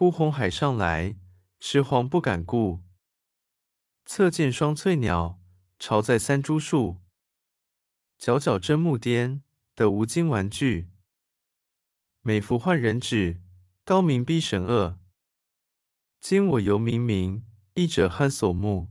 孤鸿海上来，迟黄不敢顾。侧见双翠鸟，巢在三株树。皎皎真木颠，得无金玩具。美服换人指，高明逼神恶。今我犹冥冥，一者汉所目。